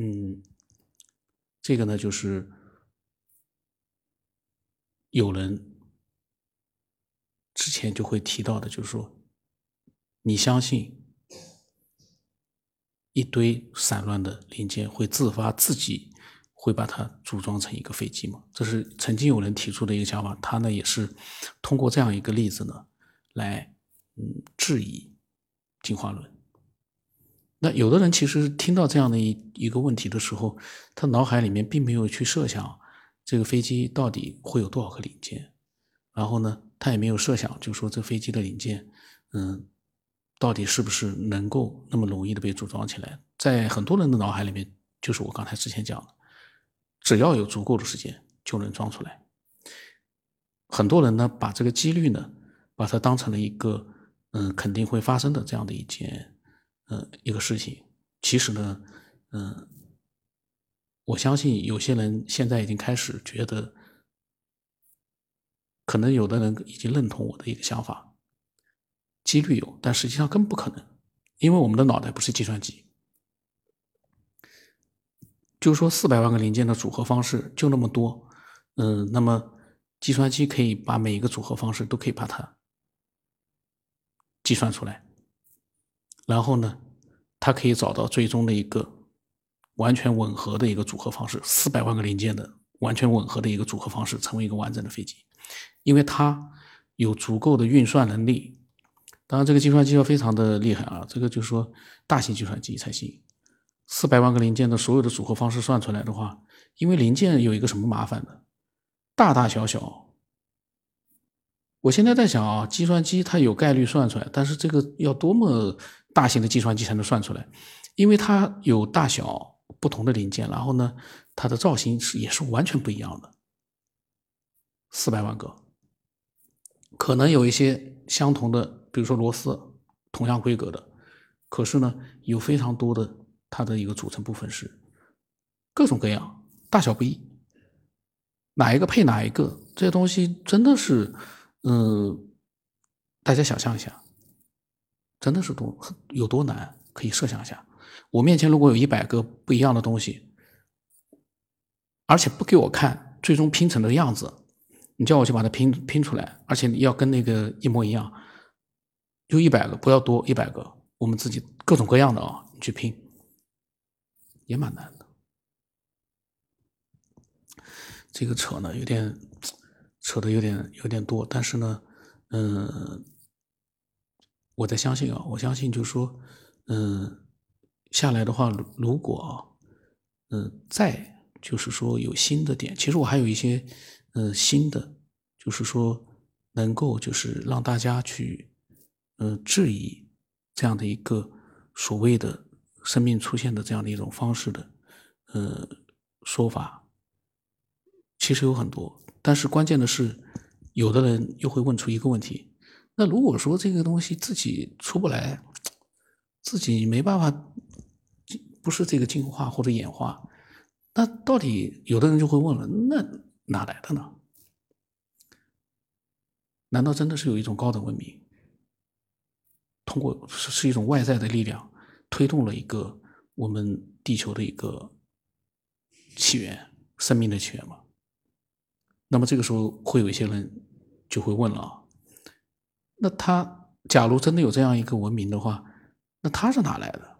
嗯，这个呢就是有人之前就会提到的，就是说，你相信一堆散乱的零件会自发自己会把它组装成一个飞机吗？这是曾经有人提出的一个想法，他呢也是通过这样一个例子呢来嗯质疑进化论。那有的人其实听到这样的一一个问题的时候，他脑海里面并没有去设想这个飞机到底会有多少个零件，然后呢，他也没有设想，就说这飞机的零件，嗯，到底是不是能够那么容易的被组装起来？在很多人的脑海里面，就是我刚才之前讲的，只要有足够的时间就能装出来。很多人呢，把这个几率呢，把它当成了一个，嗯，肯定会发生的这样的一件。呃，一个事情，其实呢，嗯，我相信有些人现在已经开始觉得，可能有的人已经认同我的一个想法，几率有，但实际上更不可能，因为我们的脑袋不是计算机，就是说四百万个零件的组合方式就那么多，嗯，那么计算机可以把每一个组合方式都可以把它计算出来。然后呢，它可以找到最终的一个完全吻合的一个组合方式，四百万个零件的完全吻合的一个组合方式，成为一个完整的飞机。因为它有足够的运算能力。当然，这个计算机要非常的厉害啊，这个就是说大型计算机才行。四百万个零件的所有的组合方式算出来的话，因为零件有一个什么麻烦呢？大大小小。我现在在想啊，计算机它有概率算出来，但是这个要多么？大型的计算机才能算出来，因为它有大小不同的零件，然后呢，它的造型是也是完全不一样的。四百万个，可能有一些相同的，比如说螺丝，同样规格的，可是呢，有非常多的它的一个组成部分是各种各样，大小不一，哪一个配哪一个，这些东西真的是，嗯，大家想象一下。真的是多有多难？可以设想一下，我面前如果有一百个不一样的东西，而且不给我看最终拼成的样子，你叫我去把它拼拼出来，而且你要跟那个一模一样，就一百个，不要多，一百个，我们自己各种各样的啊，你去拼，也蛮难的。这个扯呢，有点扯的有点有点多，但是呢，嗯。我在相信啊，我相信就是说，嗯，下来的话，如果，嗯，再就是说有新的点，其实我还有一些，嗯，新的，就是说能够就是让大家去，嗯，质疑这样的一个所谓的生命出现的这样的一种方式的，呃，说法，其实有很多，但是关键的是，有的人又会问出一个问题。那如果说这个东西自己出不来，自己没办法，不是这个进化或者演化，那到底有的人就会问了：那哪来的呢？难道真的是有一种高等文明，通过是一种外在的力量推动了一个我们地球的一个起源、生命的起源吗？那么这个时候会有一些人就会问了。那他假如真的有这样一个文明的话，那他是哪来的？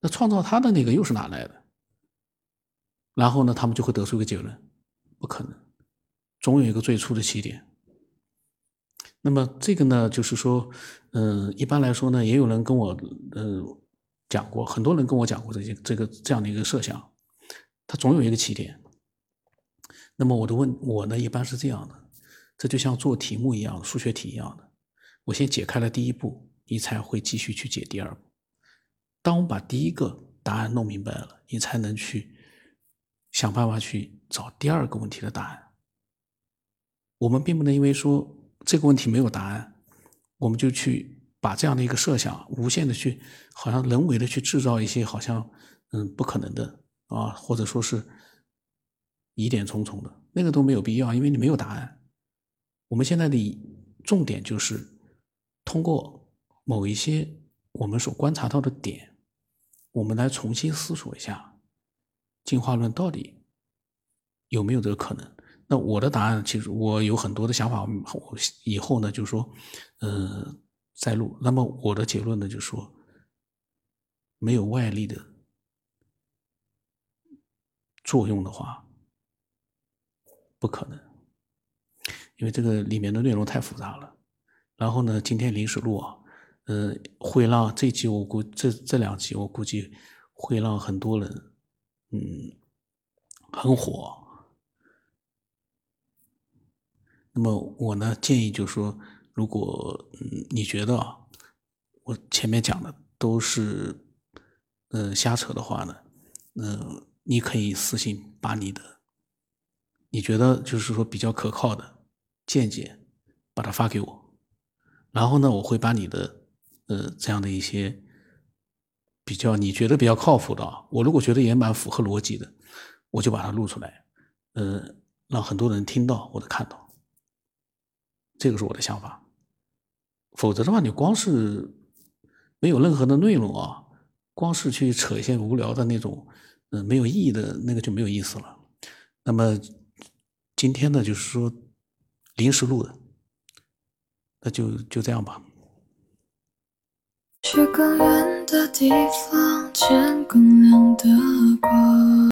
那创造他的那个又是哪来的？然后呢，他们就会得出一个结论：不可能，总有一个最初的起点。那么这个呢，就是说，嗯，一般来说呢，也有人跟我，嗯，讲过，很多人跟我讲过这些这个这样的一个设想，他总有一个起点。那么我的问，我呢，一般是这样的。这就像做题目一样，数学题一样的。我先解开了第一步，你才会继续去解第二步。当我们把第一个答案弄明白了，你才能去想办法去找第二个问题的答案。我们并不能因为说这个问题没有答案，我们就去把这样的一个设想无限的去，好像人为的去制造一些好像嗯不可能的啊，或者说是疑点重重的，那个都没有必要，因为你没有答案。我们现在的重点就是通过某一些我们所观察到的点，我们来重新思索一下，进化论到底有没有这个可能？那我的答案其实我有很多的想法，我以后呢就说，呃，再录。那么我的结论呢就是说，没有外力的作用的话，不可能，因为这个里面的内容太复杂了。然后呢，今天临时录啊，呃，会让这集我估这这两集我估计会让很多人，嗯，很火。那么我呢建议就是说，如果嗯你觉得啊，我前面讲的都是嗯瞎扯的话呢，嗯你可以私信把你的你觉得就是说比较可靠的见解把它发给我，然后呢我会把你的呃这样的一些比较你觉得比较靠谱的，我如果觉得也蛮符合逻辑的，我就把它录出来，呃让很多人听到或者看到。这个是我的想法，否则的话，你光是没有任何的内容啊，光是去扯一些无聊的那种，嗯，没有意义的那个就没有意思了。那么今天呢，就是说临时录的，那就就这样吧。去更远的地方，见更亮的光。